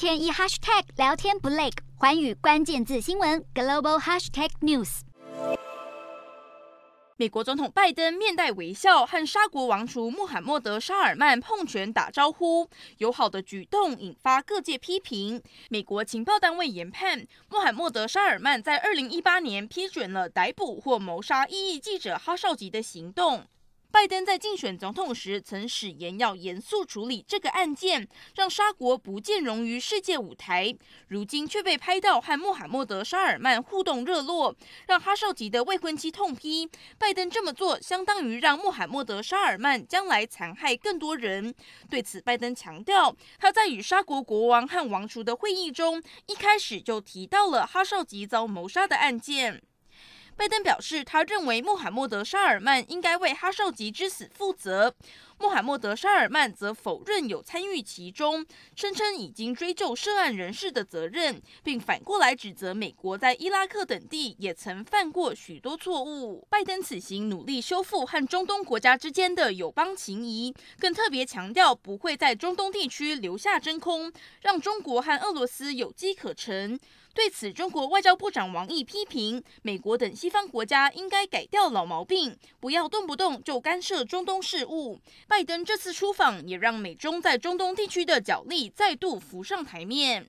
天一 hashtag 聊天不累，环宇关键字新闻 global hashtag news。美国总统拜登面带微笑和沙国王储穆罕默德沙尔曼碰拳打招呼，友好的举动引发各界批评。美国情报单位研判，穆罕默德沙尔曼在二零一八年批准了逮捕或谋杀异议记者哈绍吉的行动。拜登在竞选总统时曾誓言要严肃处理这个案件，让沙国不见容于世界舞台。如今却被拍到和穆罕默德沙尔曼互动热络，让哈少吉的未婚妻痛批拜登这么做相当于让穆罕默德沙尔曼将来残害更多人。对此，拜登强调他在与沙国国王和王储的会议中一开始就提到了哈少吉遭谋杀的案件。拜登表示，他认为穆罕默德沙尔曼应该为哈绍吉之死负责。穆罕默德沙尔曼则否认有参与其中，声称已经追究涉案人士的责任，并反过来指责美国在伊拉克等地也曾犯过许多错误。拜登此行努力修复和中东国家之间的友邦情谊，更特别强调不会在中东地区留下真空，让中国和俄罗斯有机可乘。对此，中国外交部长王毅批评美国等西方国家应该改掉老毛病，不要动不动就干涉中东事务。拜登这次出访也让美中在中东地区的角力再度浮上台面。